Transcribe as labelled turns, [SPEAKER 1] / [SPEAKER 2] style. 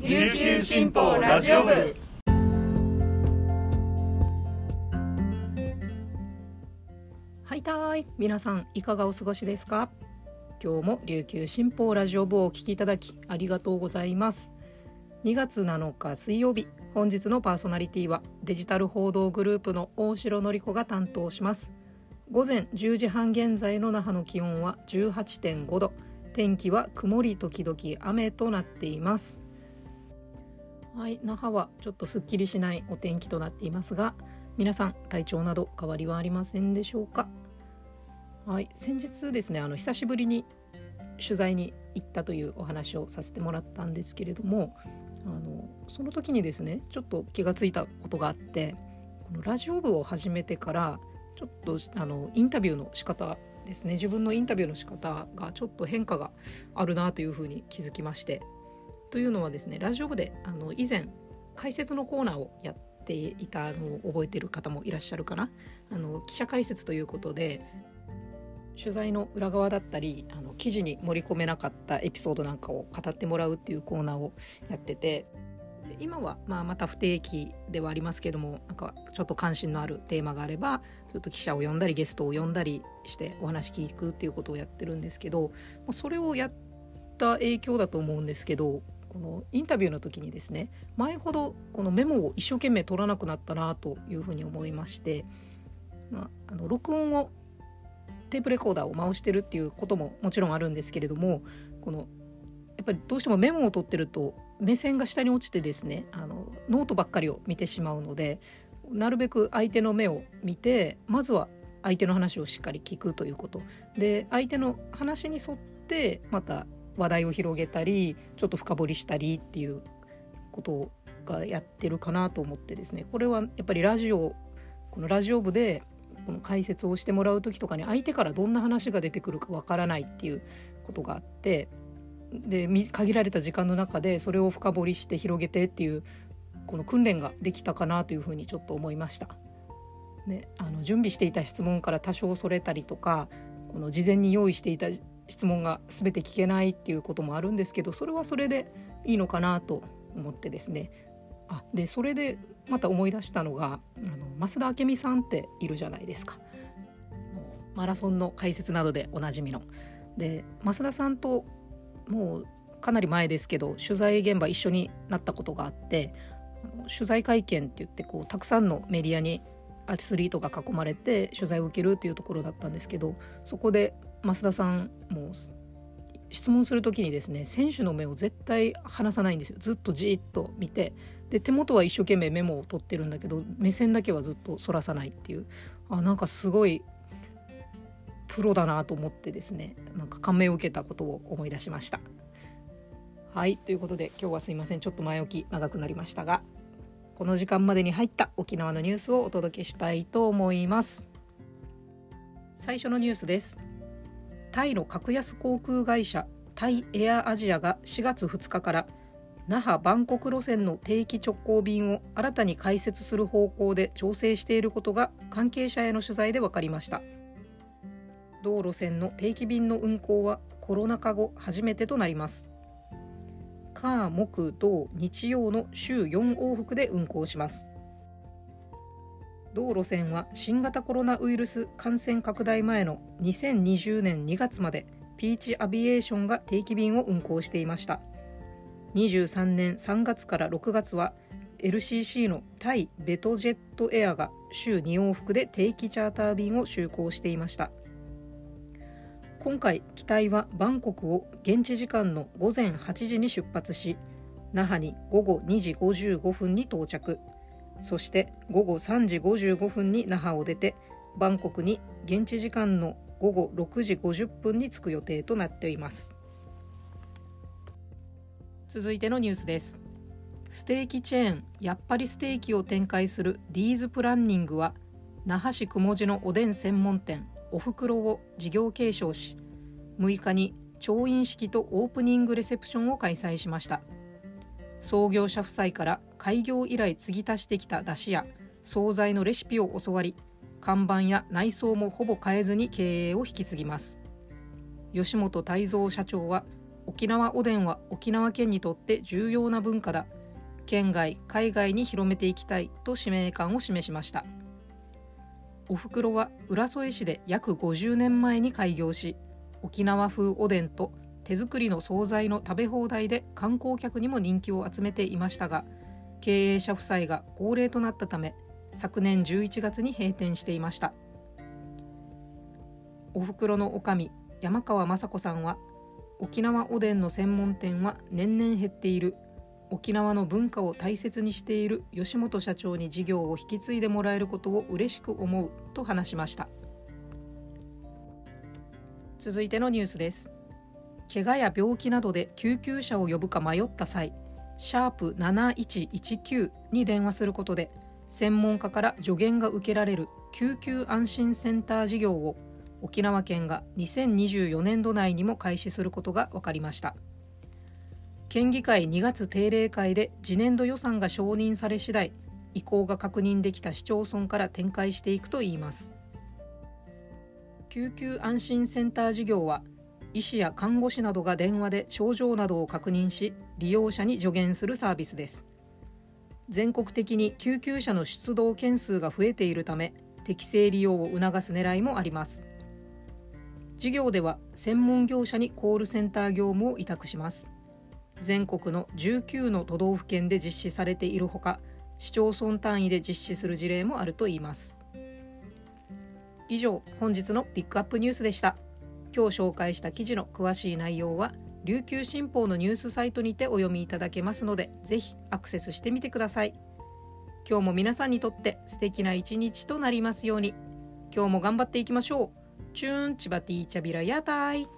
[SPEAKER 1] 琉球新報ラジオ部。
[SPEAKER 2] はいたい。皆さんいかがお過ごしですか？今日も琉球新報ラジオ部をお聞きいただきありがとうございます。2月7日水曜日。本日のパーソナリティはデジタル報道グループの大城典子が担当します。午前10時半現在の那覇の気温は18.5度。天気は曇り時々雨となっています。はい那覇はちょっとすっきりしないお天気となっていますが皆さん体調など変わりはありませんでしょうか？はい先日ですねあの久しぶりに取材に行ったというお話をさせてもらったんですけれどもあのその時にですねちょっと気がついたことがあってこのラジオ部を始めてからちょっとあのインタビューの仕方ですね自分のインタビューの仕方がちょっと変化があるなというふうに気づきましてというのはですねラジオ部であの以前解説のコーナーをやっていたのを覚えてる方もいらっしゃるかな。あの記者解説ということで取材の裏側だったりあの記事に盛り込めなかったエピソードなんかを語ってもらうっていうコーナーをやってて今はまあまた不定期ではありますけどもなんかちょっと関心のあるテーマがあればちょっと記者を呼んだりゲストを呼んだりしてお話聞くっていうことをやってるんですけどそれをやった影響だと思うんですけどこのインタビューの時にですね前ほどこのメモを一生懸命取らなくなったなというふうに思いまして、まあ、あの録音をテープレコーダーを回してるっていうことももちろんあるんですけれどもこのやっぱりどうしてもメモを取ってると目線が下に落ちてですねあのノートばっかりを見てしまうのでなるべく相手の目を見てまずは相手の話をしっかり聞くということ。で相手の話に沿ってまた話題を広げたりちょっと深掘りしたりっていうことがやってるかなと思ってですねこれはやっぱりラジオこのラジオ部でこの解説をしてもらう時とかに相手からどんな話が出てくるかわからないっていうことがあってで限られた時間の中でそれを深掘りして広げてっていうこの訓練ができたかなというふうにちょっと思いました。ね、あの準備していた質問から多少それたりとかこの事前に用意していた質問が全て聞けないっていうこともあるんですけどそれはそれでいいのかなと思ってですねあでそれでまた思い出したのがあの増田明美さんっているじゃないですかマラソンの解説などでおなじみの。で増田さんともうかなり前ですけど取材現場一緒になったことがあって取材会見って言ってこうたくさんのメディアにアスリートが囲まれて取材を受けるっていうところだったんですけどそこで増田さんも質問する時にですね選手の目を絶対離さないんですよ。ずっとじっと見て。で手元は一生懸命メモを取ってるんだけど目線だけはずっとそらさないっていう。あなんかすごいプロだなと思ってですねなんか感銘を受けたことを思い出しました。はいということで今日はすいません。ちょっと前置き長くなりましたがこの時間までに入った沖縄のニュースをお届けしたいと思います。最初のニュースです。タイの格安航空会社タイエアアジアが4月2日から那覇バンコク路線の定期直行便を新たに開設する方向で調整していることが関係者への取材で分かりました。同路線の定期便の運行はコロナ禍後初めてとなります。火木土日曜の週4往復で運行します。同路線は新型コロナウイルス感染拡大前の2020年2月までピーチアビエーションが定期便を運航していました。23年3月から6月は LCC のタイベトジェットエアが週2往復で定期チャーター便を就航していました。今回機体はバンコクを現地時間の午前8時に出発し那覇に午後2時55分に到着。そして午後3時55分に那覇を出てバンコクに現地時間の午後6時50分に着く予定となっています。続いてのニュースです。ステーキチェーンやっぱりステーキを展開するディーズプランニングは那覇市雲地のおでん専門店おふくろを事業継承し6日に調印式とオープニングレセプションを開催しました。創業者夫妻から開業以来継ぎ足してきた出汁や惣菜のレシピを教わり看板や内装もほぼ変えずに経営を引き継ぎます。吉本泰造社長は沖縄おでんは沖縄県にとって重要な文化だ。県外海外に広めていきたいと使命感を示しました。おふくろは浦添市で約50年前に開業し沖縄風おでんと手作りの惣菜の食べ放題で観光客にも人気を集めていましたが経営者夫妻が高齢となったため昨年11月に閉店していました。おふくろの女将山川雅子さんは沖縄おでんの専門店は年々減っている。沖縄の文化を大切にしている吉本社長に事業を引き継いでもらえることを嬉しく思うと話しました。続いてのニュースです。怪我や病気などで救急車を呼ぶか迷った際シャープ7119に電話することで専門家から助言が受けられる救急安心センター事業を沖縄県が2024年度内にも開始することが分かりました。県議会2月定例会で次年度予算が承認され次第意向が確認できた市町村から展開していくといいます。救急安心センター事業は医師や看護師などが電話で症状などを確認し利用者に助言するサービスです。全国的に救急車の出動件数が増えているため適正利用を促す狙いもあります。事業では専門業者にコールセンター業務を委託します。全国の19の都道府県で実施されているほか市町村単位で実施する事例もあるといいます。以上本日のピックアップニュースでした。今日紹介した記事の詳しい内容は琉球新報のニュースサイトにてお読みいただけますのでぜひアクセスしてみてください。今日も皆さんにとって素敵な一日となりますように。今日も頑張っていきましょう。チューンチバティーチャビラヤタイ